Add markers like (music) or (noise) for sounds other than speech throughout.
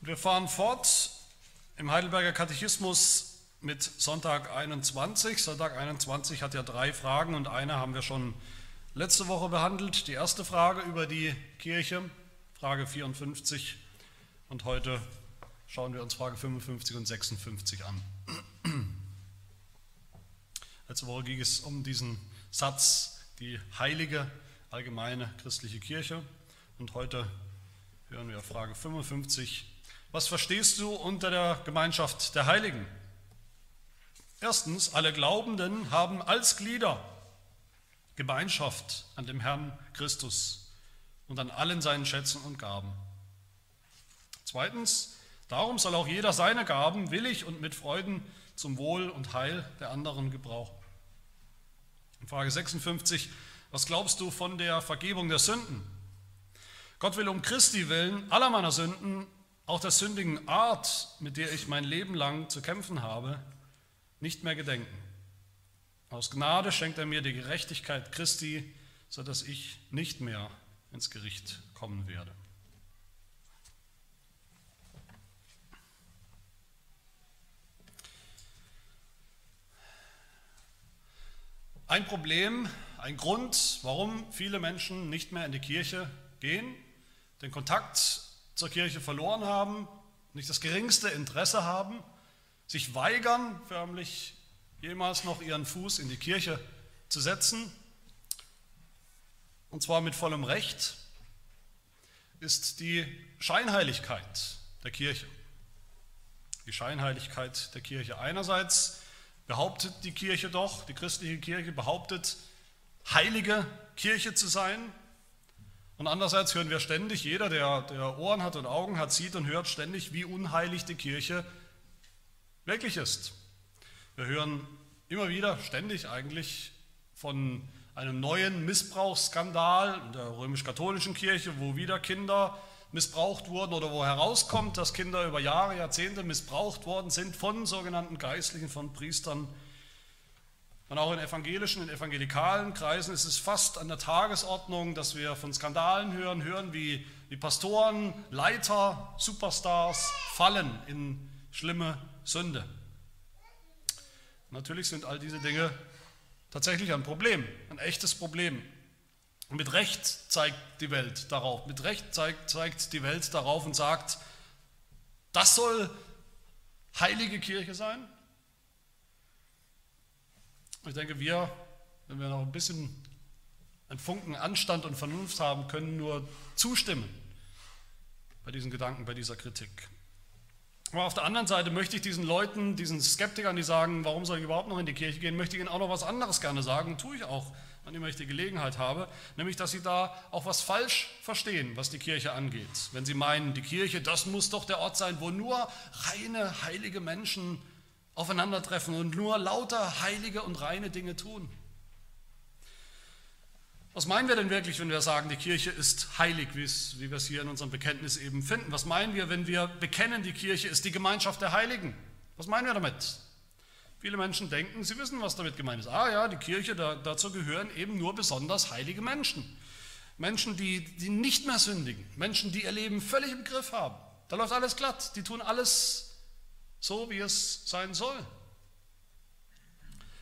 Wir fahren fort im Heidelberger Katechismus mit Sonntag 21. Sonntag 21 hat ja drei Fragen und eine haben wir schon letzte Woche behandelt. Die erste Frage über die Kirche, Frage 54. Und heute schauen wir uns Frage 55 und 56 an. Letzte Woche ging es um diesen Satz, die heilige allgemeine christliche Kirche. Und heute hören wir Frage 55. Was verstehst du unter der Gemeinschaft der Heiligen? Erstens, alle Glaubenden haben als Glieder Gemeinschaft an dem Herrn Christus und an allen seinen Schätzen und Gaben. Zweitens, darum soll auch jeder seine Gaben willig und mit Freuden zum Wohl und Heil der anderen gebrauchen. Frage 56, was glaubst du von der Vergebung der Sünden? Gott will um Christi willen aller meiner Sünden, auch der sündigen Art, mit der ich mein Leben lang zu kämpfen habe, nicht mehr gedenken. Aus Gnade schenkt er mir die Gerechtigkeit Christi, sodass ich nicht mehr ins Gericht kommen werde. Ein Problem, ein Grund, warum viele Menschen nicht mehr in die Kirche gehen, den Kontakt zur Kirche verloren haben, nicht das geringste Interesse haben, sich weigern, förmlich jemals noch ihren Fuß in die Kirche zu setzen, und zwar mit vollem Recht, ist die Scheinheiligkeit der Kirche. Die Scheinheiligkeit der Kirche. Einerseits behauptet die Kirche doch, die christliche Kirche behauptet, heilige Kirche zu sein. Und andererseits hören wir ständig, jeder, der, der Ohren hat und Augen hat, sieht und hört ständig, wie unheilig die Kirche wirklich ist. Wir hören immer wieder, ständig eigentlich, von einem neuen Missbrauchsskandal in der römisch-katholischen Kirche, wo wieder Kinder missbraucht wurden oder wo herauskommt, dass Kinder über Jahre, Jahrzehnte missbraucht worden sind von sogenannten Geistlichen, von Priestern. Und auch in evangelischen, in evangelikalen Kreisen ist es fast an der Tagesordnung, dass wir von Skandalen hören, hören, wie die Pastoren, Leiter, Superstars fallen in schlimme Sünde. Natürlich sind all diese Dinge tatsächlich ein Problem, ein echtes Problem. Und mit Recht zeigt die Welt darauf, mit Recht zeigt, zeigt die Welt darauf und sagt, das soll heilige Kirche sein. Ich denke, wir, wenn wir noch ein bisschen einen Funken Anstand und Vernunft haben, können nur zustimmen bei diesen Gedanken, bei dieser Kritik. Aber auf der anderen Seite möchte ich diesen Leuten, diesen Skeptikern, die sagen, warum soll ich überhaupt noch in die Kirche gehen, möchte ich ihnen auch noch was anderes gerne sagen, tue ich auch wann immer ich die Gelegenheit habe, nämlich dass sie da auch was falsch verstehen, was die Kirche angeht. Wenn sie meinen, die Kirche, das muss doch der Ort sein, wo nur reine, heilige Menschen aufeinandertreffen und nur lauter heilige und reine Dinge tun. Was meinen wir denn wirklich, wenn wir sagen, die Kirche ist heilig, wie wir es hier in unserem Bekenntnis eben finden? Was meinen wir, wenn wir bekennen, die Kirche ist die Gemeinschaft der Heiligen? Was meinen wir damit? Viele Menschen denken, sie wissen, was damit gemeint ist. Ah ja, die Kirche, da, dazu gehören eben nur besonders heilige Menschen. Menschen, die, die nicht mehr sündigen. Menschen, die ihr Leben völlig im Griff haben. Da läuft alles glatt. Die tun alles so, wie es sein soll.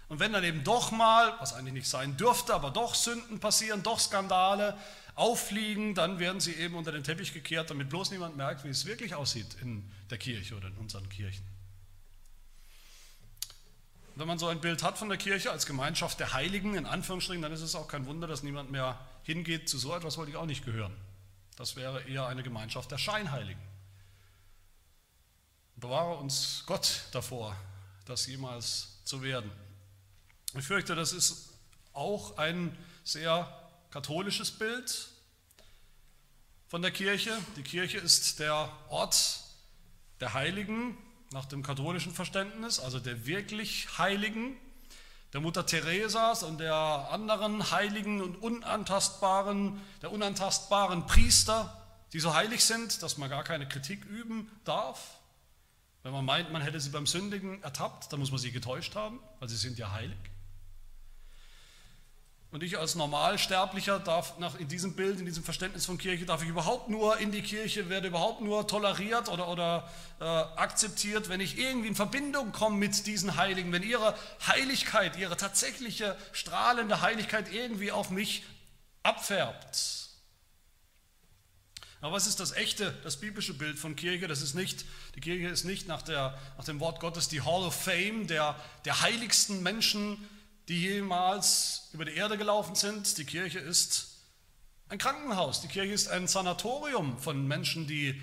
Und wenn dann eben doch mal, was eigentlich nicht sein dürfte, aber doch Sünden passieren, doch Skandale auffliegen, dann werden sie eben unter den Teppich gekehrt, damit bloß niemand merkt, wie es wirklich aussieht in der Kirche oder in unseren Kirchen wenn man so ein Bild hat von der Kirche als Gemeinschaft der Heiligen, in Anführungsstrichen, dann ist es auch kein Wunder, dass niemand mehr hingeht. Zu so etwas wollte ich auch nicht gehören. Das wäre eher eine Gemeinschaft der Scheinheiligen. Bewahre uns Gott davor, das jemals zu werden. Ich fürchte, das ist auch ein sehr katholisches Bild von der Kirche. Die Kirche ist der Ort der Heiligen, nach dem katholischen Verständnis, also der wirklich Heiligen, der Mutter Theresas und der anderen heiligen und unantastbaren, der unantastbaren Priester, die so heilig sind, dass man gar keine Kritik üben darf. Wenn man meint, man hätte sie beim Sündigen ertappt, dann muss man sie getäuscht haben, weil sie sind ja heilig. Und ich als Normalsterblicher darf nach, in diesem Bild, in diesem Verständnis von Kirche, darf ich überhaupt nur in die Kirche, werde überhaupt nur toleriert oder, oder äh, akzeptiert, wenn ich irgendwie in Verbindung komme mit diesen Heiligen, wenn ihre Heiligkeit, ihre tatsächliche strahlende Heiligkeit irgendwie auf mich abfärbt. Aber was ist das echte, das biblische Bild von Kirche? Das ist nicht, die Kirche ist nicht nach, der, nach dem Wort Gottes die Hall of Fame der, der heiligsten Menschen, die jemals über die Erde gelaufen sind. Die Kirche ist ein Krankenhaus. Die Kirche ist ein Sanatorium von Menschen, die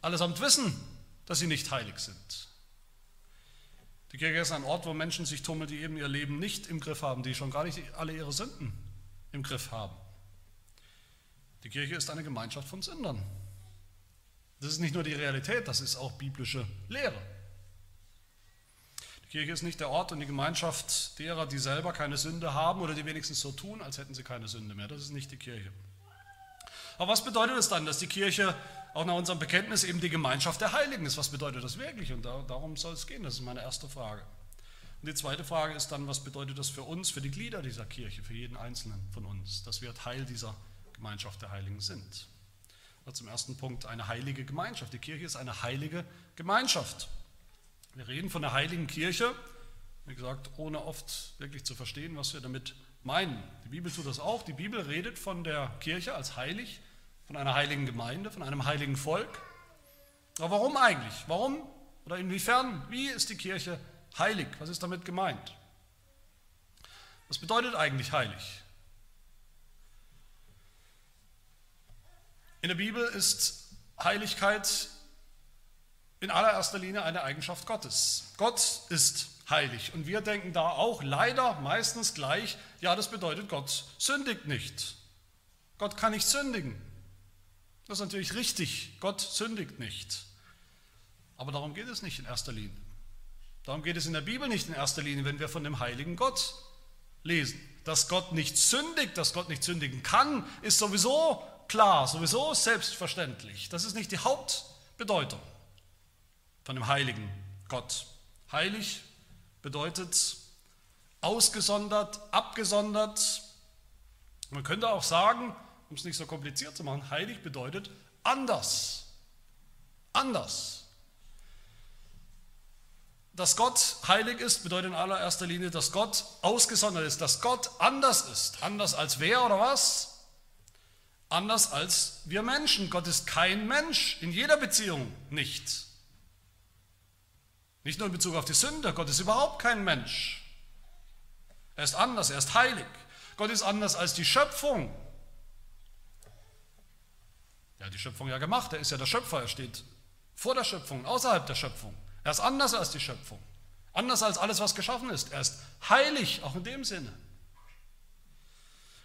allesamt wissen, dass sie nicht heilig sind. Die Kirche ist ein Ort, wo Menschen sich tummeln, die eben ihr Leben nicht im Griff haben, die schon gar nicht alle ihre Sünden im Griff haben. Die Kirche ist eine Gemeinschaft von Sündern. Das ist nicht nur die Realität, das ist auch biblische Lehre. Kirche ist nicht der Ort und die Gemeinschaft derer, die selber keine Sünde haben oder die wenigstens so tun, als hätten sie keine Sünde mehr. Das ist nicht die Kirche. Aber was bedeutet es dann, dass die Kirche auch nach unserem Bekenntnis eben die Gemeinschaft der Heiligen ist? Was bedeutet das wirklich? Und darum soll es gehen. Das ist meine erste Frage. Und die zweite Frage ist dann, was bedeutet das für uns, für die Glieder dieser Kirche, für jeden Einzelnen von uns, dass wir Teil dieser Gemeinschaft der Heiligen sind? Und zum ersten Punkt eine heilige Gemeinschaft. Die Kirche ist eine heilige Gemeinschaft. Wir reden von der heiligen Kirche, wie gesagt, ohne oft wirklich zu verstehen, was wir damit meinen. Die Bibel tut das auch. Die Bibel redet von der Kirche als heilig, von einer heiligen Gemeinde, von einem heiligen Volk. Aber warum eigentlich? Warum oder inwiefern? Wie ist die Kirche heilig? Was ist damit gemeint? Was bedeutet eigentlich heilig? In der Bibel ist Heiligkeit in allererster Linie eine Eigenschaft Gottes. Gott ist heilig und wir denken da auch leider meistens gleich, ja, das bedeutet, Gott sündigt nicht. Gott kann nicht sündigen. Das ist natürlich richtig, Gott sündigt nicht. Aber darum geht es nicht in erster Linie. Darum geht es in der Bibel nicht in erster Linie, wenn wir von dem heiligen Gott lesen. Dass Gott nicht sündigt, dass Gott nicht sündigen kann, ist sowieso klar, sowieso selbstverständlich. Das ist nicht die Hauptbedeutung von dem heiligen Gott. Heilig bedeutet ausgesondert, abgesondert. Man könnte auch sagen, um es nicht so kompliziert zu machen, heilig bedeutet anders. Anders. Dass Gott heilig ist, bedeutet in allererster Linie, dass Gott ausgesondert ist, dass Gott anders ist. Anders als wer oder was? Anders als wir Menschen. Gott ist kein Mensch, in jeder Beziehung nicht. Nicht nur in Bezug auf die Sünde, Gott ist überhaupt kein Mensch. Er ist anders, er ist heilig. Gott ist anders als die Schöpfung. Er hat die Schöpfung ja gemacht, er ist ja der Schöpfer, er steht vor der Schöpfung, außerhalb der Schöpfung. Er ist anders als die Schöpfung, anders als alles, was geschaffen ist. Er ist heilig, auch in dem Sinne.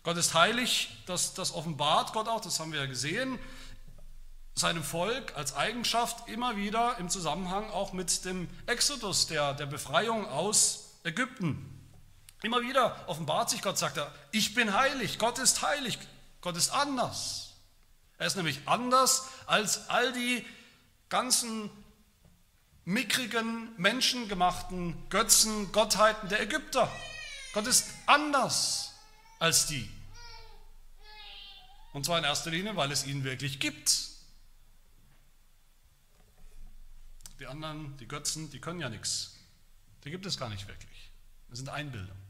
Gott ist heilig, das, das offenbart Gott auch, das haben wir ja gesehen seinem Volk als Eigenschaft immer wieder im Zusammenhang auch mit dem Exodus, der, der Befreiung aus Ägypten. Immer wieder offenbart sich Gott, sagt er, ich bin heilig, Gott ist heilig, Gott ist anders. Er ist nämlich anders als all die ganzen mickrigen, menschengemachten Götzen, Gottheiten der Ägypter. Gott ist anders als die. Und zwar in erster Linie, weil es ihn wirklich gibt. Die anderen, die Götzen, die können ja nichts. Die gibt es gar nicht wirklich. Das sind Einbildungen.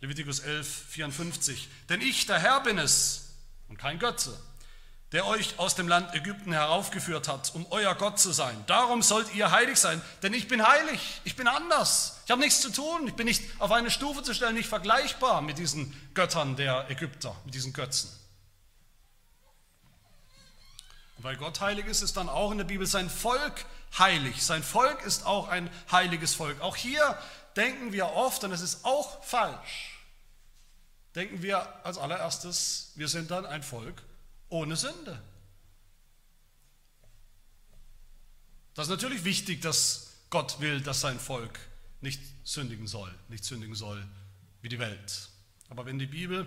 Levitikus 11, 54. Denn ich, der Herr, bin es und kein Götze, der euch aus dem Land Ägypten heraufgeführt hat, um euer Gott zu sein. Darum sollt ihr heilig sein, denn ich bin heilig, ich bin anders. Ich habe nichts zu tun, ich bin nicht auf eine Stufe zu stellen, nicht vergleichbar mit diesen Göttern der Ägypter, mit diesen Götzen. Und weil Gott heilig ist, ist dann auch in der Bibel sein Volk heilig. Sein Volk ist auch ein heiliges Volk. Auch hier denken wir oft, und es ist auch falsch, denken wir als allererstes, wir sind dann ein Volk ohne Sünde. Das ist natürlich wichtig, dass Gott will, dass sein Volk nicht sündigen soll, nicht sündigen soll wie die Welt. Aber wenn die Bibel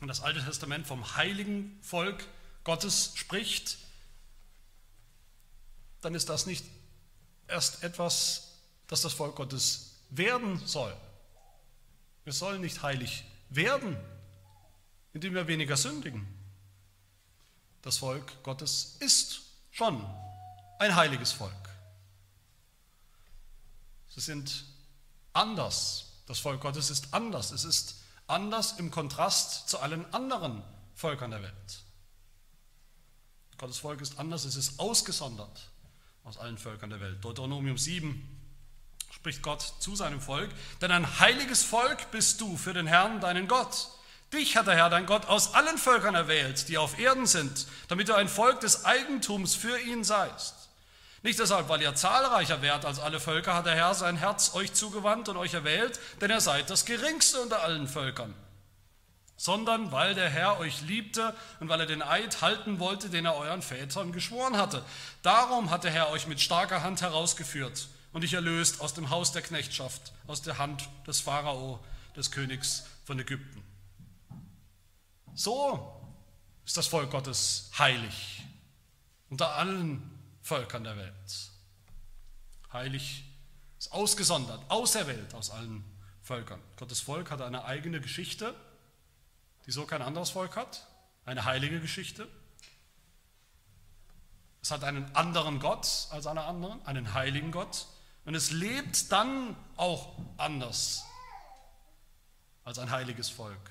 und das Alte Testament vom heiligen Volk Gottes spricht, dann ist das nicht erst etwas, das das Volk Gottes werden soll. Wir sollen nicht heilig werden, indem wir weniger sündigen. Das Volk Gottes ist schon ein heiliges Volk. Sie sind anders. Das Volk Gottes ist anders. Es ist anders im Kontrast zu allen anderen Völkern der Welt. Gottes Volk ist anders, es ist ausgesondert aus allen Völkern der Welt. Deuteronomium 7 spricht Gott zu seinem Volk, denn ein heiliges Volk bist du für den Herrn, deinen Gott. Dich hat der Herr, dein Gott, aus allen Völkern erwählt, die auf Erden sind, damit du ein Volk des Eigentums für ihn seist. Nicht deshalb, weil ihr zahlreicher wärt als alle Völker, hat der Herr sein Herz euch zugewandt und euch erwählt, denn ihr seid das geringste unter allen Völkern, sondern weil der Herr euch liebte und weil er den Eid halten wollte, den er euren Vätern geschworen hatte. Darum hat der Herr euch mit starker Hand herausgeführt und dich erlöst aus dem Haus der Knechtschaft, aus der Hand des Pharao, des Königs von Ägypten. So ist das Volk Gottes heilig unter allen Völkern der Welt. Heilig ist ausgesondert, auserwählt aus allen Völkern. Gottes Volk hat eine eigene Geschichte, die so kein anderes Volk hat, eine heilige Geschichte. Es hat einen anderen Gott als alle anderen, einen heiligen Gott. Und es lebt dann auch anders als ein heiliges Volk,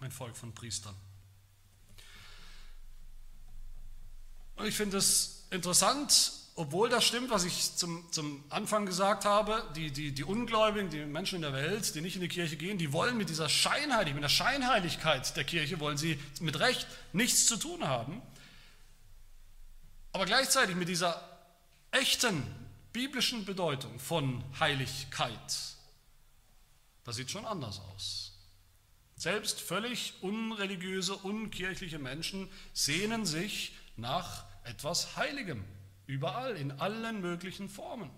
ein Volk von Priestern. Und ich finde es interessant, obwohl das stimmt, was ich zum, zum Anfang gesagt habe, die, die, die Ungläubigen, die Menschen in der Welt, die nicht in die Kirche gehen, die wollen mit dieser Scheinheiligkeit, mit der Scheinheiligkeit der Kirche, wollen sie mit Recht nichts zu tun haben. Aber gleichzeitig mit dieser echten biblischen Bedeutung von Heiligkeit, das sieht schon anders aus. Selbst völlig unreligiöse, unkirchliche Menschen sehnen sich nach etwas Heiligem. Überall, in allen möglichen Formen.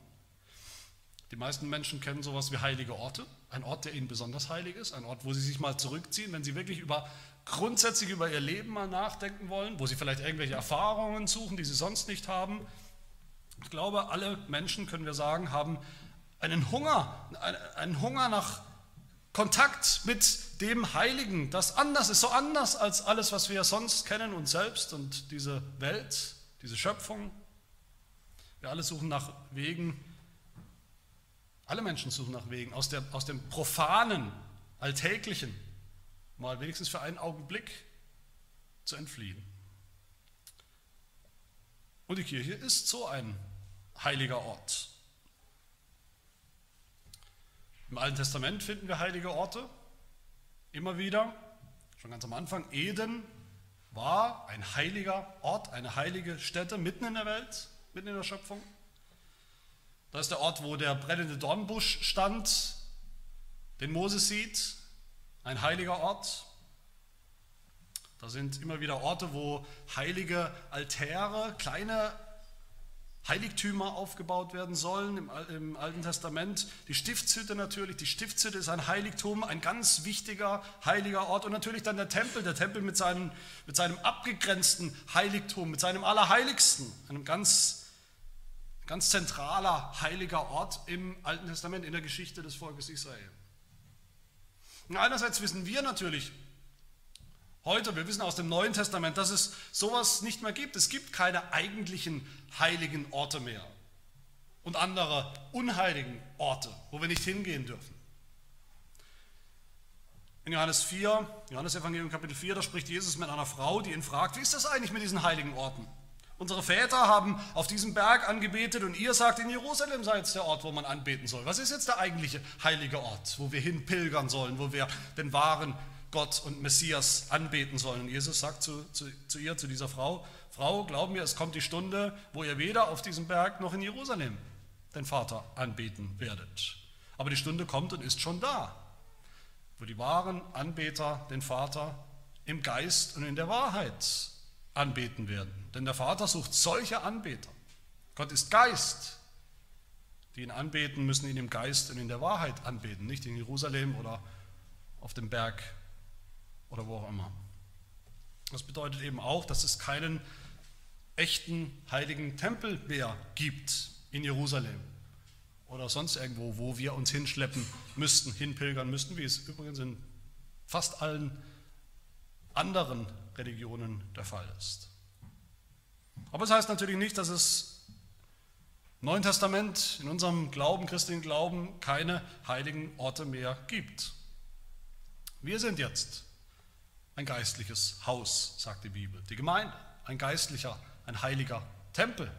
Die meisten Menschen kennen sowas wie heilige Orte. Ein Ort, der ihnen besonders heilig ist. Ein Ort, wo sie sich mal zurückziehen, wenn sie wirklich über grundsätzlich über ihr Leben mal nachdenken wollen, wo sie vielleicht irgendwelche Erfahrungen suchen, die sie sonst nicht haben. Ich glaube, alle Menschen, können wir sagen, haben einen Hunger, einen Hunger nach Kontakt mit dem Heiligen, das anders ist, so anders als alles, was wir sonst kennen, uns selbst und diese Welt, diese Schöpfung. Wir alle suchen nach Wegen, alle Menschen suchen nach Wegen, aus, der, aus dem profanen, alltäglichen, mal wenigstens für einen Augenblick zu entfliehen. Und die Kirche ist so ein heiliger Ort. Im Alten Testament finden wir heilige Orte, immer wieder. Schon ganz am Anfang, Eden war ein heiliger Ort, eine heilige Stätte mitten in der Welt, mitten in der Schöpfung. Da ist der Ort, wo der brennende Dornbusch stand, den Moses sieht, ein heiliger Ort. Da sind immer wieder Orte, wo heilige Altäre, kleine Heiligtümer aufgebaut werden sollen im, im, Alten Testament. Die Stiftshütte natürlich, die Stiftshütte ist ein Heiligtum, ein ganz wichtiger heiliger Ort und natürlich dann der Tempel, der Tempel mit seinem, mit seinem abgegrenzten Heiligtum, mit seinem Allerheiligsten, einem ganz, ganz zentraler heiliger Ort im Alten Testament, in der Geschichte des Volkes Israel. Und einerseits wissen wir natürlich, Heute, wir wissen aus dem Neuen Testament, dass es sowas nicht mehr gibt. Es gibt keine eigentlichen heiligen Orte mehr und andere unheiligen Orte, wo wir nicht hingehen dürfen. In Johannes 4, Johannes Evangelium Kapitel 4, da spricht Jesus mit einer Frau, die ihn fragt, wie ist das eigentlich mit diesen heiligen Orten? Unsere Väter haben auf diesem Berg angebetet und ihr sagt, in Jerusalem sei jetzt der Ort, wo man anbeten soll. Was ist jetzt der eigentliche heilige Ort, wo wir hin pilgern sollen, wo wir den wahren Gott und Messias anbeten sollen. Und Jesus sagt zu, zu, zu ihr, zu dieser Frau, Frau, glaub mir, es kommt die Stunde, wo ihr weder auf diesem Berg noch in Jerusalem den Vater anbeten werdet. Aber die Stunde kommt und ist schon da, wo die wahren Anbeter den Vater im Geist und in der Wahrheit anbeten werden. Denn der Vater sucht solche Anbeter. Gott ist Geist. Die ihn anbeten, müssen ihn im Geist und in der Wahrheit anbeten, nicht in Jerusalem oder auf dem Berg oder wo auch immer. Das bedeutet eben auch, dass es keinen echten heiligen Tempel mehr gibt in Jerusalem oder sonst irgendwo, wo wir uns hinschleppen müssten, hinpilgern müssten, wie es übrigens in fast allen anderen Religionen der Fall ist. Aber es das heißt natürlich nicht, dass es im Neuen Testament, in unserem Glauben, christlichen Glauben, keine heiligen Orte mehr gibt. Wir sind jetzt ein geistliches Haus, sagt die Bibel. Die Gemeinde, ein geistlicher, ein heiliger Tempel.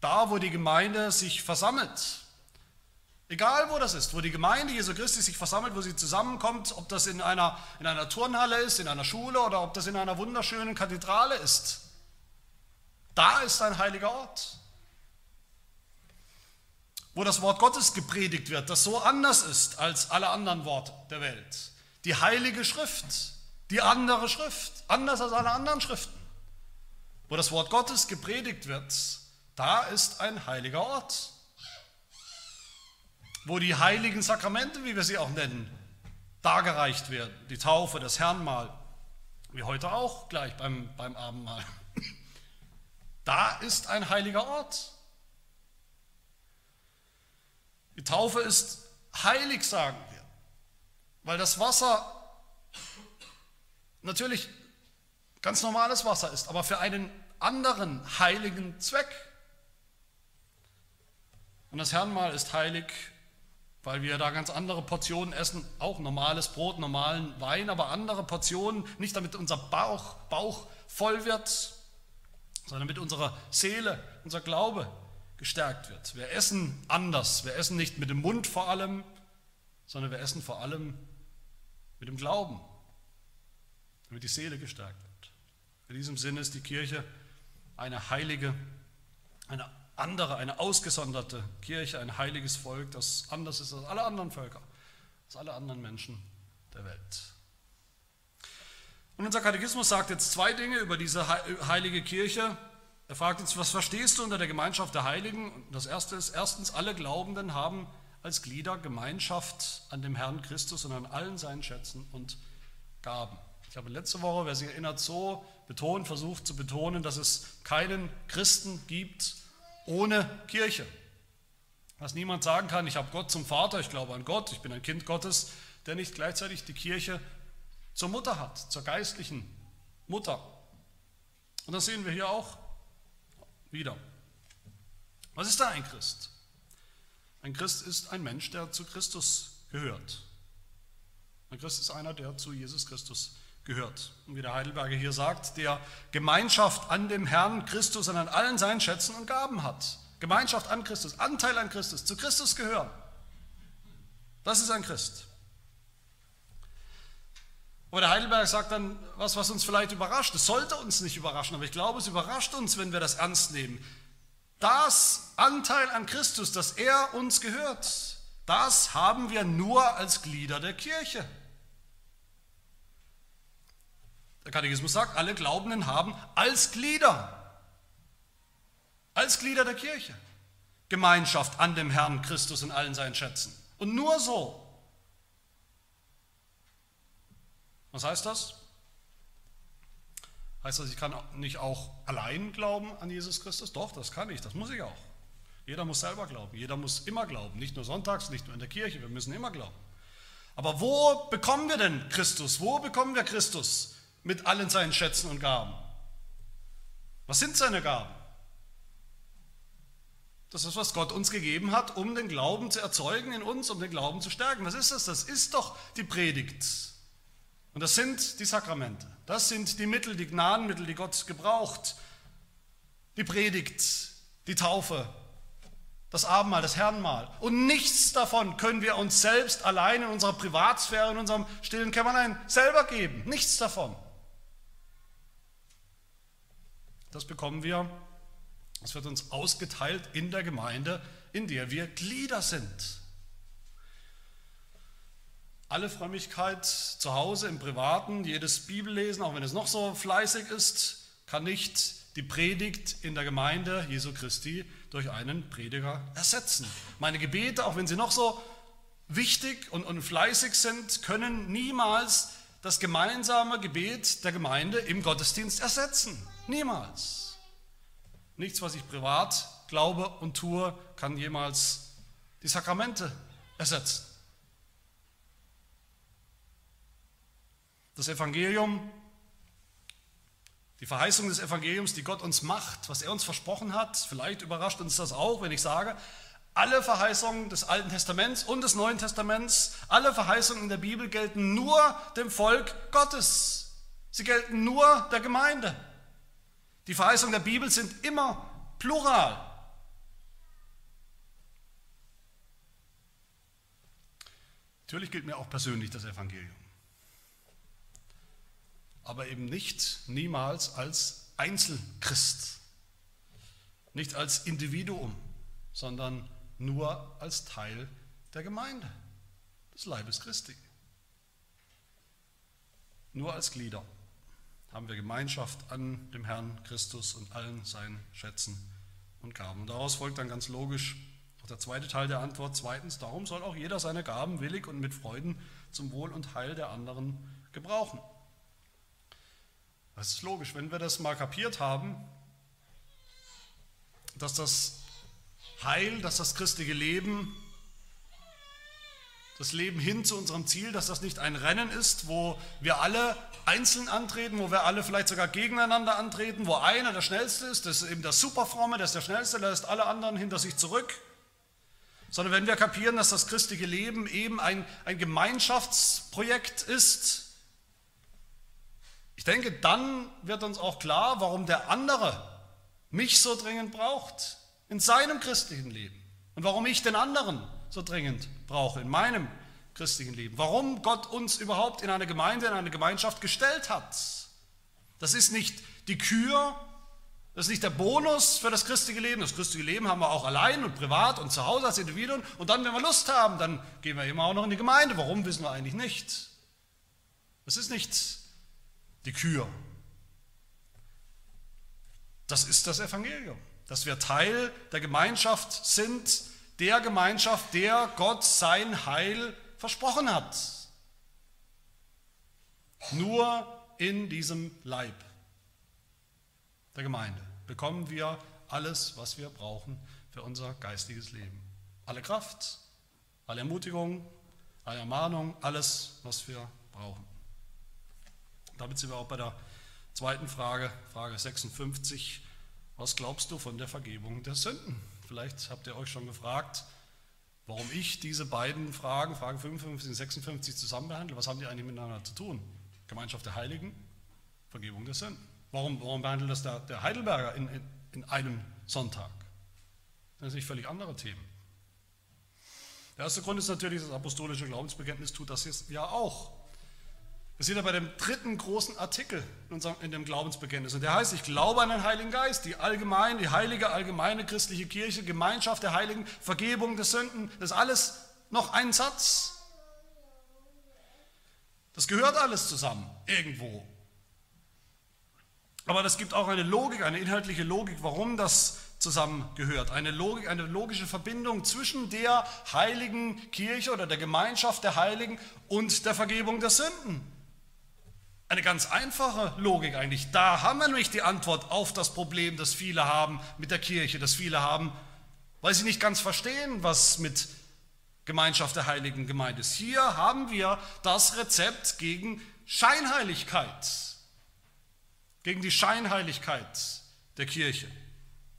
Da, wo die Gemeinde sich versammelt, Egal wo das ist, wo die Gemeinde Jesu Christi sich versammelt, wo sie zusammenkommt, ob das in einer, in einer Turnhalle ist, in einer Schule oder ob das in einer wunderschönen Kathedrale ist. Da ist ein heiliger Ort. Wo das Wort Gottes gepredigt wird, das so anders ist als alle anderen Worte der Welt. Die heilige Schrift, die andere Schrift, anders als alle anderen Schriften. Wo das Wort Gottes gepredigt wird, da ist ein heiliger Ort wo die heiligen Sakramente, wie wir sie auch nennen, dargereicht werden. Die Taufe, das Herrnmahl, wie heute auch gleich beim, beim Abendmahl. Da ist ein heiliger Ort. Die Taufe ist heilig, sagen wir, weil das Wasser natürlich ganz normales Wasser ist, aber für einen anderen heiligen Zweck. Und das Herrnmahl ist heilig weil wir da ganz andere Portionen essen, auch normales Brot, normalen Wein, aber andere Portionen, nicht damit unser Bauch, Bauch voll wird, sondern damit unsere Seele, unser Glaube gestärkt wird. Wir essen anders, wir essen nicht mit dem Mund vor allem, sondern wir essen vor allem mit dem Glauben, damit die Seele gestärkt wird. In diesem Sinne ist die Kirche eine heilige, eine andere, eine ausgesonderte Kirche, ein heiliges Volk, das anders ist als alle anderen Völker, als alle anderen Menschen der Welt. Und unser Katechismus sagt jetzt zwei Dinge über diese heilige Kirche. Er fragt uns, was verstehst du unter der Gemeinschaft der Heiligen? Und das erste ist, erstens, alle Glaubenden haben als Glieder Gemeinschaft an dem Herrn Christus und an allen seinen Schätzen und Gaben. Ich habe letzte Woche, wer sich erinnert, so betont, versucht zu betonen, dass es keinen Christen gibt, ohne Kirche. Dass niemand sagen kann, ich habe Gott zum Vater, ich glaube an Gott, ich bin ein Kind Gottes, der nicht gleichzeitig die Kirche zur Mutter hat, zur geistlichen Mutter. Und das sehen wir hier auch wieder. Was ist da ein Christ? Ein Christ ist ein Mensch, der zu Christus gehört. Ein Christ ist einer, der zu Jesus Christus gehört. Und wie der Heidelberger hier sagt, der Gemeinschaft an dem Herrn Christus und an allen seinen Schätzen und Gaben hat. Gemeinschaft an Christus, Anteil an Christus, zu Christus gehören. Das ist ein Christ. Aber der Heidelberg sagt dann was, was uns vielleicht überrascht. Es sollte uns nicht überraschen, aber ich glaube, es überrascht uns, wenn wir das ernst nehmen. Das Anteil an Christus, dass er uns gehört, das haben wir nur als Glieder der Kirche. Der Katechismus sagt, alle Glaubenden haben als Glieder, als Glieder der Kirche, Gemeinschaft an dem Herrn Christus und allen seinen Schätzen. Und nur so. Was heißt das? Heißt das, ich kann nicht auch allein glauben an Jesus Christus? Doch, das kann ich, das muss ich auch. Jeder muss selber glauben, jeder muss immer glauben, nicht nur sonntags, nicht nur in der Kirche, wir müssen immer glauben. Aber wo bekommen wir denn Christus? Wo bekommen wir Christus? Mit allen seinen Schätzen und Gaben. Was sind seine Gaben? Das ist, was Gott uns gegeben hat, um den Glauben zu erzeugen in uns, um den Glauben zu stärken. Was ist das? Das ist doch die Predigt. Und das sind die Sakramente. Das sind die Mittel, die Gnadenmittel, die Gott gebraucht. Die Predigt, die Taufe, das Abendmahl, das Herrenmahl. Und nichts davon können wir uns selbst allein in unserer Privatsphäre, in unserem stillen Kämmerlein selber geben. Nichts davon. Das bekommen wir, das wird uns ausgeteilt in der Gemeinde, in der wir Glieder sind. Alle Frömmigkeit zu Hause, im Privaten, jedes Bibellesen, auch wenn es noch so fleißig ist, kann nicht die Predigt in der Gemeinde Jesu Christi durch einen Prediger ersetzen. Meine Gebete, auch wenn sie noch so wichtig und, und fleißig sind, können niemals das gemeinsame Gebet der Gemeinde im Gottesdienst ersetzen. Niemals. Nichts, was ich privat glaube und tue kann jemals die Sakramente ersetzen. Das Evangelium, die Verheißung des Evangeliums, die Gott uns macht, was er uns versprochen hat, vielleicht überrascht uns das auch, wenn ich sage, alle Verheißungen des Alten Testaments und des Neuen Testaments, alle Verheißungen in der Bibel gelten nur dem Volk Gottes. Sie gelten nur der Gemeinde. Die Verheißungen der Bibel sind immer plural. Natürlich gilt mir auch persönlich das Evangelium. Aber eben nicht, niemals als Einzelchrist. Nicht als Individuum, sondern nur als Teil der Gemeinde, des Leibes Christi. Nur als Glieder haben wir Gemeinschaft an dem Herrn Christus und allen seinen Schätzen und Gaben. Und daraus folgt dann ganz logisch auch der zweite Teil der Antwort. Zweitens, darum soll auch jeder seine Gaben willig und mit Freuden zum Wohl und Heil der anderen gebrauchen. Das ist logisch, wenn wir das mal kapiert haben, dass das Heil, dass das christliche Leben, das Leben hin zu unserem Ziel, dass das nicht ein Rennen ist, wo wir alle einzeln antreten, wo wir alle vielleicht sogar gegeneinander antreten, wo einer der Schnellste ist, das ist eben der Superfromme, der ist der Schnellste, der lässt alle anderen hinter sich zurück. Sondern wenn wir kapieren, dass das christliche Leben eben ein, ein Gemeinschaftsprojekt ist, ich denke, dann wird uns auch klar, warum der andere mich so dringend braucht in seinem christlichen Leben und warum ich den anderen so dringend brauche in meinem christlichen Leben. Warum Gott uns überhaupt in eine Gemeinde, in eine Gemeinschaft gestellt hat. Das ist nicht die Kür, das ist nicht der Bonus für das christliche Leben. Das christliche Leben haben wir auch allein und privat und zu Hause als Individuen. Und dann, wenn wir Lust haben, dann gehen wir immer auch noch in die Gemeinde. Warum, wissen wir eigentlich nicht. Das ist nicht die Kür. Das ist das Evangelium dass wir Teil der Gemeinschaft sind, der Gemeinschaft, der Gott sein Heil versprochen hat. Nur in diesem Leib der Gemeinde bekommen wir alles, was wir brauchen für unser geistiges Leben. Alle Kraft, alle Ermutigung, alle Ermahnung, alles, was wir brauchen. Damit sind wir auch bei der zweiten Frage, Frage 56. Was glaubst du von der Vergebung der Sünden? Vielleicht habt ihr euch schon gefragt, warum ich diese beiden Fragen, Frage 55 und 56, zusammen behandle. Was haben die eigentlich miteinander zu tun? Gemeinschaft der Heiligen, Vergebung der Sünden. Warum, warum behandelt das der, der Heidelberger in, in, in einem Sonntag? Das sind völlig andere Themen. Der erste Grund ist natürlich, das apostolische Glaubensbekenntnis tut das jetzt ja auch. Wir sind ja bei dem dritten großen Artikel in, unserem, in dem Glaubensbekenntnis. Und der heißt, ich glaube an den Heiligen Geist, die allgemeine, die heilige, allgemeine christliche Kirche, Gemeinschaft der Heiligen, Vergebung der Sünden. Das ist alles noch ein Satz. Das gehört alles zusammen, irgendwo. Aber das gibt auch eine Logik, eine inhaltliche Logik, warum das zusammengehört. Eine Logik, eine logische Verbindung zwischen der heiligen Kirche oder der Gemeinschaft der Heiligen und der Vergebung der Sünden. Eine ganz einfache Logik eigentlich. Da haben wir nämlich die Antwort auf das Problem, das viele haben mit der Kirche, das viele haben, weil sie nicht ganz verstehen, was mit Gemeinschaft der Heiligen gemeint ist. Hier haben wir das Rezept gegen Scheinheiligkeit, gegen die Scheinheiligkeit der Kirche,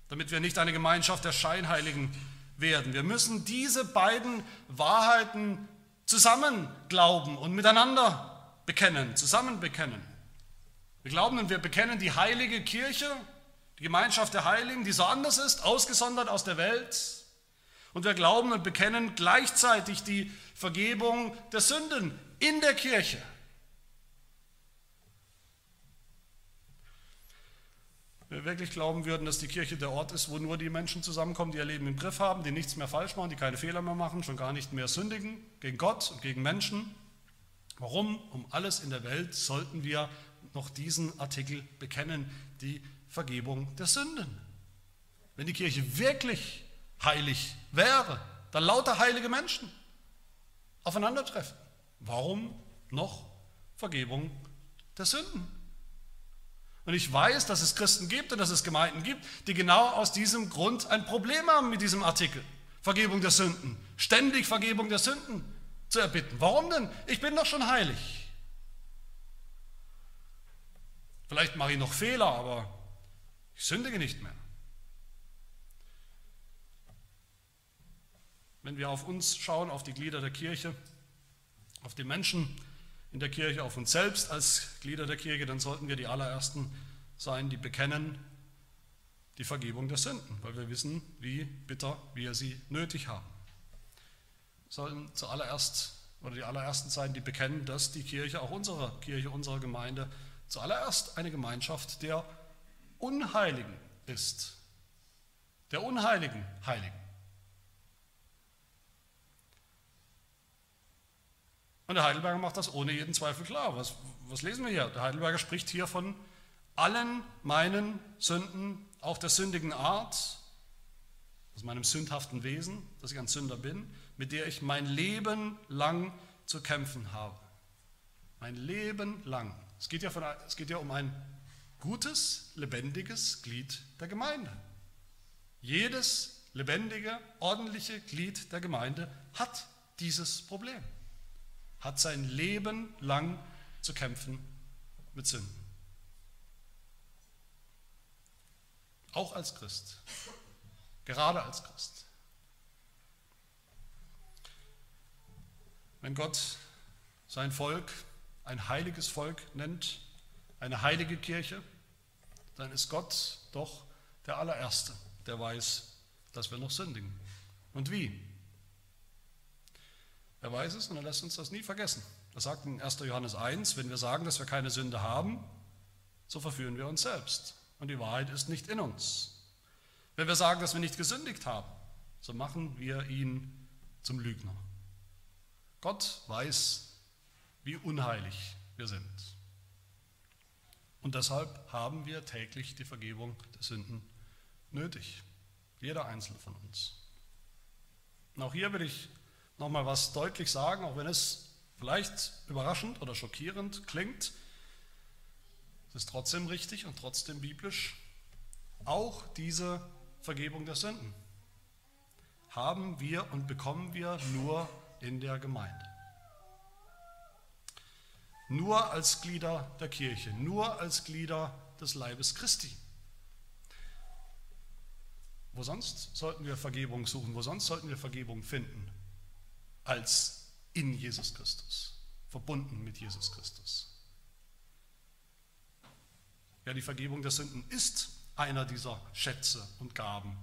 damit wir nicht eine Gemeinschaft der Scheinheiligen werden. Wir müssen diese beiden Wahrheiten zusammen glauben und miteinander bekennen, zusammen bekennen. Wir glauben und wir bekennen die heilige Kirche, die Gemeinschaft der Heiligen, die so anders ist, ausgesondert aus der Welt. Und wir glauben und bekennen gleichzeitig die Vergebung der Sünden in der Kirche. Wenn wir wirklich glauben würden, dass die Kirche der Ort ist, wo nur die Menschen zusammenkommen, die ihr Leben im Griff haben, die nichts mehr falsch machen, die keine Fehler mehr machen, schon gar nicht mehr sündigen gegen Gott und gegen Menschen, Warum um alles in der Welt sollten wir noch diesen Artikel bekennen, die Vergebung der Sünden? Wenn die Kirche wirklich heilig wäre, dann lauter heilige Menschen aufeinandertreffen. Warum noch Vergebung der Sünden? Und ich weiß, dass es Christen gibt und dass es Gemeinden gibt, die genau aus diesem Grund ein Problem haben mit diesem Artikel. Vergebung der Sünden. Ständig Vergebung der Sünden zu erbitten. Warum denn? Ich bin doch schon heilig. Vielleicht mache ich noch Fehler, aber ich sündige nicht mehr. Wenn wir auf uns schauen, auf die Glieder der Kirche, auf die Menschen in der Kirche, auf uns selbst als Glieder der Kirche, dann sollten wir die allerersten sein, die bekennen die Vergebung der Sünden, weil wir wissen, wie bitter wir sie nötig haben. Wir sollten zuallererst oder die allerersten sein, die bekennen, dass die Kirche, auch unsere Kirche, unsere Gemeinde, zuallererst eine Gemeinschaft der Unheiligen ist. Der Unheiligen Heiligen. Und der Heidelberger macht das ohne jeden Zweifel klar. Was, was lesen wir hier? Der Heidelberger spricht hier von allen meinen Sünden, auch der sündigen Art, aus meinem sündhaften Wesen, dass ich ein Sünder bin, mit der ich mein Leben lang zu kämpfen habe. Mein Leben lang. Es geht ja, von, es geht ja um ein gutes, lebendiges Glied der Gemeinde. Jedes lebendige, ordentliche Glied der Gemeinde hat dieses Problem hat sein Leben lang zu kämpfen mit Sünden. Auch als Christ. Gerade als Christ. Wenn Gott sein Volk ein heiliges Volk nennt, eine heilige Kirche, dann ist Gott doch der allererste, der weiß, dass wir noch sündigen. Und wie? Er weiß es und er lässt uns das nie vergessen. Er sagt in 1. Johannes 1, wenn wir sagen, dass wir keine Sünde haben, so verführen wir uns selbst. Und die Wahrheit ist nicht in uns. Wenn wir sagen, dass wir nicht gesündigt haben, so machen wir ihn zum Lügner. Gott weiß, wie unheilig wir sind. Und deshalb haben wir täglich die Vergebung der Sünden nötig. Jeder Einzelne von uns. Und auch hier will ich nochmal was deutlich sagen, auch wenn es vielleicht überraschend oder schockierend klingt. Es ist trotzdem richtig und trotzdem biblisch. Auch diese Vergebung der Sünden haben wir und bekommen wir nur in der Gemeinde. Nur als Glieder der Kirche, nur als Glieder des Leibes Christi. Wo sonst sollten wir Vergebung suchen? Wo sonst sollten wir Vergebung finden? als in Jesus Christus, verbunden mit Jesus Christus. Ja, die Vergebung der Sünden ist einer dieser Schätze und Gaben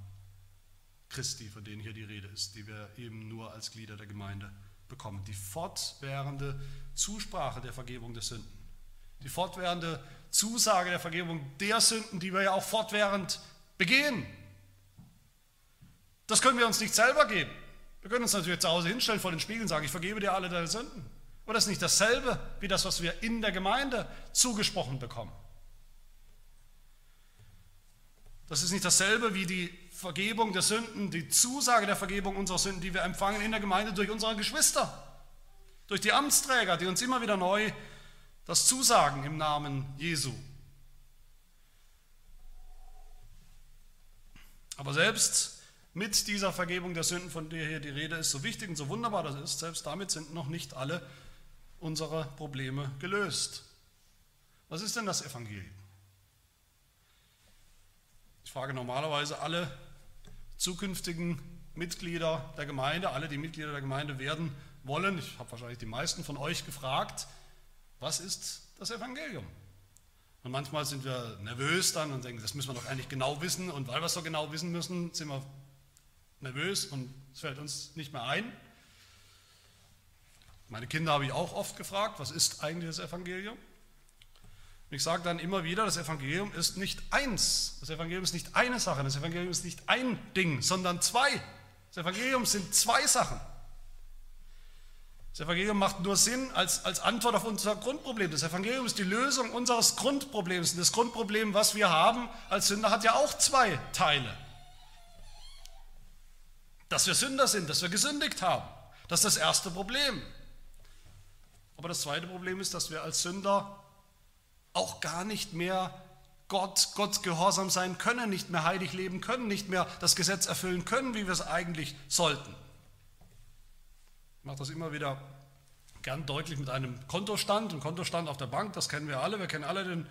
Christi, von denen hier die Rede ist, die wir eben nur als Glieder der Gemeinde bekommen. Die fortwährende Zusprache der Vergebung der Sünden. Die fortwährende Zusage der Vergebung der Sünden, die wir ja auch fortwährend begehen. Das können wir uns nicht selber geben. Wir können uns natürlich zu Hause hinstellen vor den Spiegel und sagen, ich vergebe dir alle deine Sünden. Aber das ist nicht dasselbe wie das, was wir in der Gemeinde zugesprochen bekommen. Das ist nicht dasselbe wie die Vergebung der Sünden, die Zusage der Vergebung unserer Sünden, die wir empfangen in der Gemeinde durch unsere Geschwister, durch die Amtsträger, die uns immer wieder neu das zusagen im Namen Jesu. Aber selbst mit dieser Vergebung der Sünden, von der hier die Rede ist, so wichtig und so wunderbar das ist, selbst damit sind noch nicht alle unsere Probleme gelöst. Was ist denn das Evangelium? Ich frage normalerweise alle zukünftigen Mitglieder der Gemeinde, alle, die Mitglieder der Gemeinde werden wollen, ich habe wahrscheinlich die meisten von euch gefragt, was ist das Evangelium? Und manchmal sind wir nervös dann und denken, das müssen wir doch eigentlich genau wissen. Und weil wir es so genau wissen müssen, sind wir nervös und es fällt uns nicht mehr ein. Meine Kinder habe ich auch oft gefragt, was ist eigentlich das Evangelium? Und ich sage dann immer wieder, das Evangelium ist nicht eins. Das Evangelium ist nicht eine Sache. Das Evangelium ist nicht ein Ding, sondern zwei. Das Evangelium sind zwei Sachen. Das Evangelium macht nur Sinn als, als Antwort auf unser Grundproblem. Das Evangelium ist die Lösung unseres Grundproblems. Und das Grundproblem, was wir haben als Sünder, hat ja auch zwei Teile dass wir Sünder sind, dass wir gesündigt haben. Das ist das erste Problem. Aber das zweite Problem ist, dass wir als Sünder auch gar nicht mehr Gott, Gott gehorsam sein können, nicht mehr heilig leben können, nicht mehr das Gesetz erfüllen können, wie wir es eigentlich sollten. Ich mache das immer wieder gern deutlich mit einem Kontostand. Ein Kontostand auf der Bank, das kennen wir alle. Wir kennen alle den,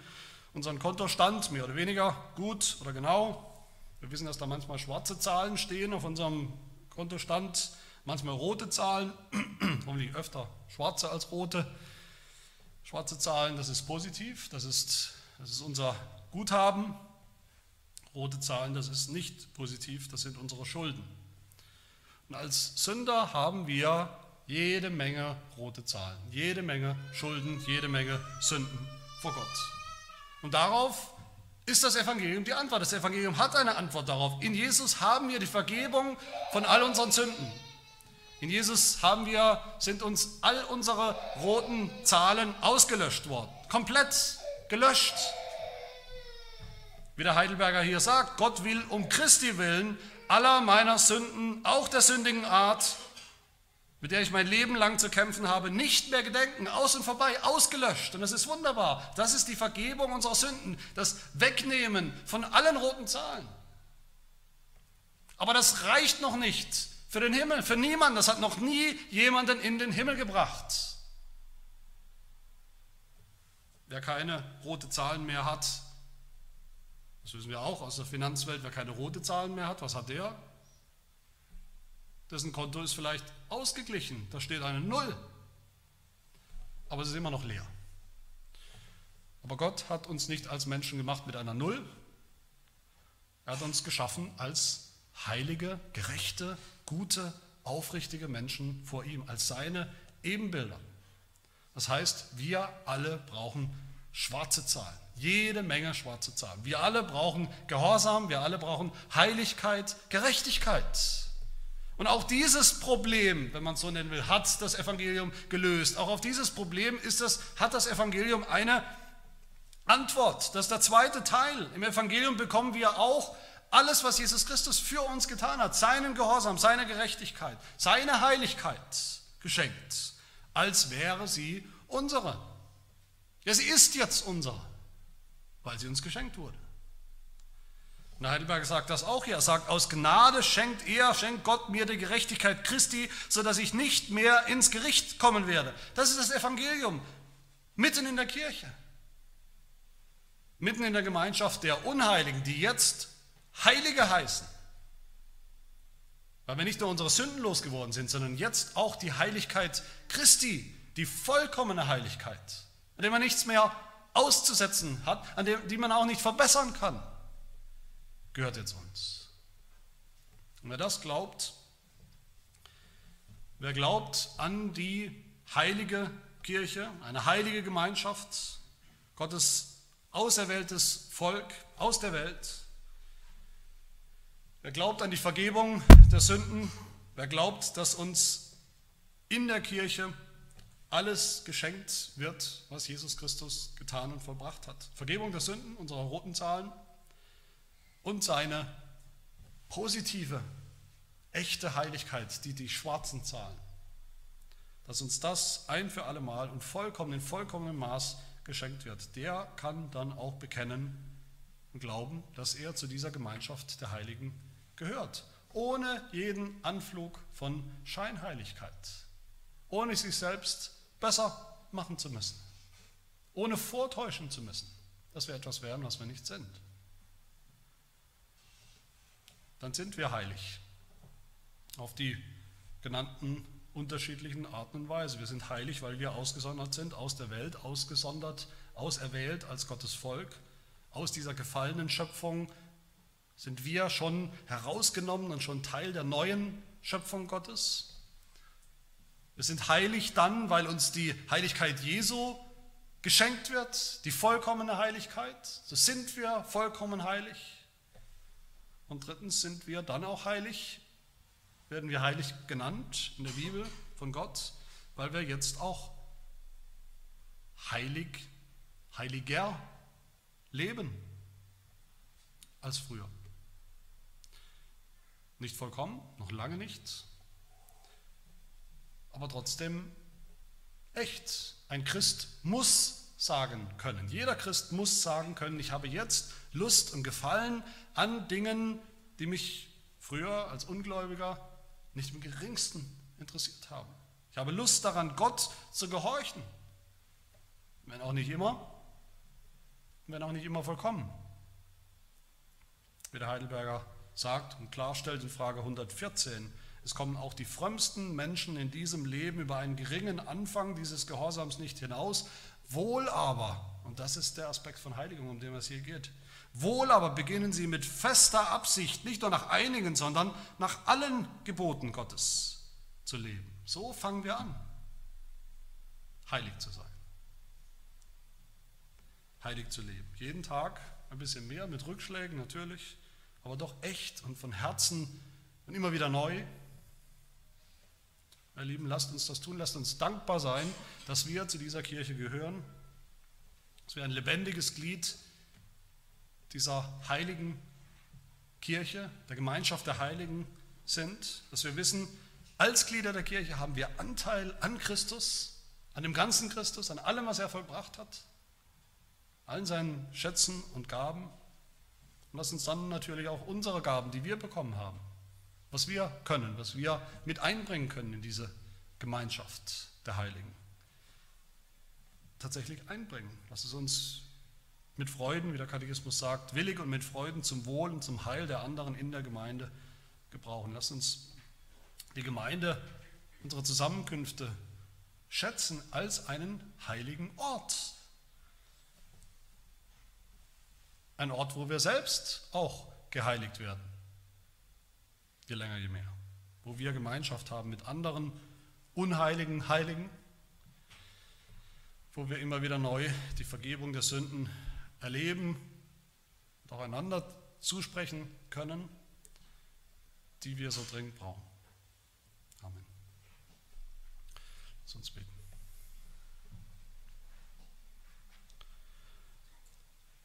unseren Kontostand, mehr oder weniger gut oder genau. Wir wissen, dass da manchmal schwarze Zahlen stehen auf unserem Kontostand, manchmal rote Zahlen, (clears throat) hoffentlich öfter schwarze als rote. Schwarze Zahlen, das ist positiv, das ist, das ist unser Guthaben. Rote Zahlen, das ist nicht positiv, das sind unsere Schulden. Und als Sünder haben wir jede Menge rote Zahlen, jede Menge Schulden, jede Menge Sünden vor Gott. Und darauf ist das Evangelium die Antwort. Das Evangelium hat eine Antwort darauf. In Jesus haben wir die Vergebung von all unseren Sünden. In Jesus haben wir, sind uns all unsere roten Zahlen ausgelöscht worden. Komplett gelöscht. Wie der Heidelberger hier sagt, Gott will um Christi willen aller meiner Sünden, auch der sündigen Art, mit der ich mein Leben lang zu kämpfen habe, nicht mehr gedenken, aus und vorbei, ausgelöscht. Und das ist wunderbar. Das ist die Vergebung unserer Sünden, das Wegnehmen von allen roten Zahlen. Aber das reicht noch nicht für den Himmel, für niemanden. Das hat noch nie jemanden in den Himmel gebracht. Wer keine rote Zahlen mehr hat, das wissen wir auch aus der Finanzwelt, wer keine rote Zahlen mehr hat, was hat der? Dessen Konto ist vielleicht ausgeglichen, da steht eine Null, aber es ist immer noch leer. Aber Gott hat uns nicht als Menschen gemacht mit einer Null, er hat uns geschaffen als heilige, gerechte, gute, aufrichtige Menschen vor ihm, als seine Ebenbilder. Das heißt, wir alle brauchen schwarze Zahlen, jede Menge schwarze Zahlen. Wir alle brauchen Gehorsam, wir alle brauchen Heiligkeit, Gerechtigkeit. Und auch dieses Problem, wenn man es so nennen will, hat das Evangelium gelöst. Auch auf dieses Problem ist das, hat das Evangelium eine Antwort. Das ist der zweite Teil. Im Evangelium bekommen wir auch alles, was Jesus Christus für uns getan hat, seinen Gehorsam, seine Gerechtigkeit, seine Heiligkeit geschenkt, als wäre sie unsere. Ja, sie ist jetzt unsere, weil sie uns geschenkt wurde. Und Heidelberg sagt das auch hier. Er sagt, aus Gnade schenkt er, schenkt Gott mir die Gerechtigkeit Christi, sodass ich nicht mehr ins Gericht kommen werde. Das ist das Evangelium, mitten in der Kirche. Mitten in der Gemeinschaft der Unheiligen, die jetzt Heilige heißen. Weil wir nicht nur unsere Sünden losgeworden sind, sondern jetzt auch die Heiligkeit Christi, die vollkommene Heiligkeit, an der man nichts mehr auszusetzen hat, an der, die man auch nicht verbessern kann gehört jetzt uns. Und wer das glaubt, wer glaubt an die heilige Kirche, eine heilige Gemeinschaft, Gottes auserwähltes Volk aus der Welt, wer glaubt an die Vergebung der Sünden, wer glaubt, dass uns in der Kirche alles geschenkt wird, was Jesus Christus getan und vollbracht hat. Vergebung der Sünden, unserer roten Zahlen, und seine positive, echte Heiligkeit, die die schwarzen Zahlen. Dass uns das ein für alle Mal und vollkommen in vollkommenem Maß geschenkt wird, der kann dann auch bekennen und glauben, dass er zu dieser Gemeinschaft der Heiligen gehört, ohne jeden Anflug von Scheinheiligkeit, ohne sich selbst besser machen zu müssen, ohne vortäuschen zu müssen, dass wir etwas werden, was wir nicht sind dann sind wir heilig. Auf die genannten unterschiedlichen Arten und Weise. Wir sind heilig, weil wir ausgesondert sind, aus der Welt, ausgesondert, auserwählt als Gottes Volk. Aus dieser gefallenen Schöpfung sind wir schon herausgenommen und schon Teil der neuen Schöpfung Gottes. Wir sind heilig dann, weil uns die Heiligkeit Jesu geschenkt wird, die vollkommene Heiligkeit. So sind wir vollkommen heilig. Und drittens sind wir dann auch heilig, werden wir heilig genannt in der Bibel von Gott, weil wir jetzt auch heilig, heiliger leben als früher. Nicht vollkommen, noch lange nicht, aber trotzdem echt. Ein Christ muss sagen können. Jeder Christ muss sagen können, ich habe jetzt Lust und Gefallen an Dingen, die mich früher als Ungläubiger nicht im geringsten interessiert haben. Ich habe Lust daran, Gott zu gehorchen. Wenn auch nicht immer, wenn auch nicht immer vollkommen. Wie der Heidelberger sagt und klarstellt in Frage 114, es kommen auch die frömmsten Menschen in diesem Leben über einen geringen Anfang dieses Gehorsams nicht hinaus. Wohl aber, und das ist der Aspekt von Heiligung, um den es hier geht, wohl aber beginnen sie mit fester Absicht, nicht nur nach einigen, sondern nach allen Geboten Gottes zu leben. So fangen wir an, heilig zu sein. Heilig zu leben. Jeden Tag ein bisschen mehr, mit Rückschlägen natürlich, aber doch echt und von Herzen und immer wieder neu. Meine Lieben, lasst uns das tun, lasst uns dankbar sein, dass wir zu dieser Kirche gehören, dass wir ein lebendiges Glied dieser heiligen Kirche, der Gemeinschaft der Heiligen sind, dass wir wissen, als Glieder der Kirche haben wir Anteil an Christus, an dem ganzen Christus, an allem, was er vollbracht hat, allen seinen Schätzen und Gaben. Und lasst uns dann natürlich auch unsere Gaben, die wir bekommen haben, was wir können, was wir mit einbringen können in diese Gemeinschaft der Heiligen. Tatsächlich einbringen. Lass es uns mit Freuden, wie der Katechismus sagt, willig und mit Freuden zum Wohl und zum Heil der anderen in der Gemeinde gebrauchen. Lass uns die Gemeinde, unsere Zusammenkünfte schätzen als einen heiligen Ort. Ein Ort, wo wir selbst auch geheiligt werden je länger, je mehr. Wo wir Gemeinschaft haben mit anderen unheiligen Heiligen, wo wir immer wieder neu die Vergebung der Sünden erleben und auch einander zusprechen können, die wir so dringend brauchen. Amen. Lass uns beten.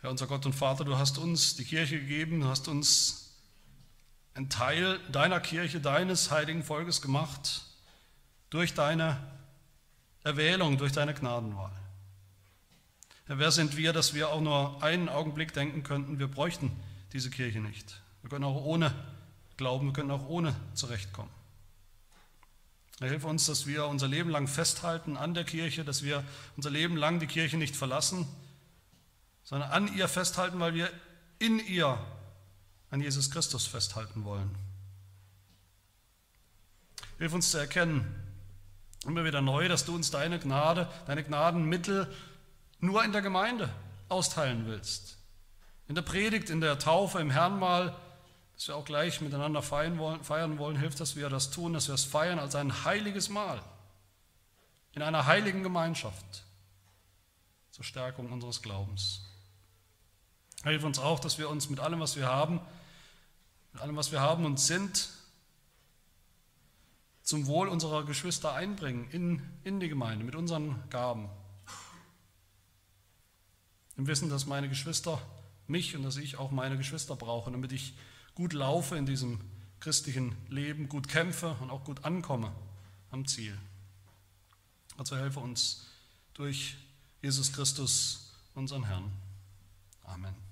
Herr unser Gott und Vater, du hast uns die Kirche gegeben, du hast uns ein Teil deiner Kirche, deines heiligen Volkes gemacht durch deine Erwählung, durch deine Gnadenwahl. Herr, wer sind wir, dass wir auch nur einen Augenblick denken könnten, wir bräuchten diese Kirche nicht. Wir können auch ohne glauben, wir können auch ohne zurechtkommen. Herr, hilf uns, dass wir unser Leben lang festhalten an der Kirche, dass wir unser Leben lang die Kirche nicht verlassen, sondern an ihr festhalten, weil wir in ihr an Jesus Christus festhalten wollen. Hilf uns zu erkennen, immer wieder neu, dass du uns deine Gnade, deine Gnadenmittel nur in der Gemeinde austeilen willst. In der Predigt, in der Taufe, im Herrnmal, dass wir auch gleich miteinander feiern wollen, feiern wollen, hilft, dass wir das tun, dass wir es feiern als ein heiliges Mahl, in einer heiligen Gemeinschaft zur Stärkung unseres Glaubens. Hilf uns auch, dass wir uns mit allem, was wir haben, mit allem, was wir haben und sind, zum Wohl unserer Geschwister einbringen in, in die Gemeinde mit unseren Gaben. Im Wissen, dass meine Geschwister mich und dass ich auch meine Geschwister brauche, damit ich gut laufe in diesem christlichen Leben, gut kämpfe und auch gut ankomme am Ziel. Also helfe uns durch Jesus Christus, unseren Herrn. Amen.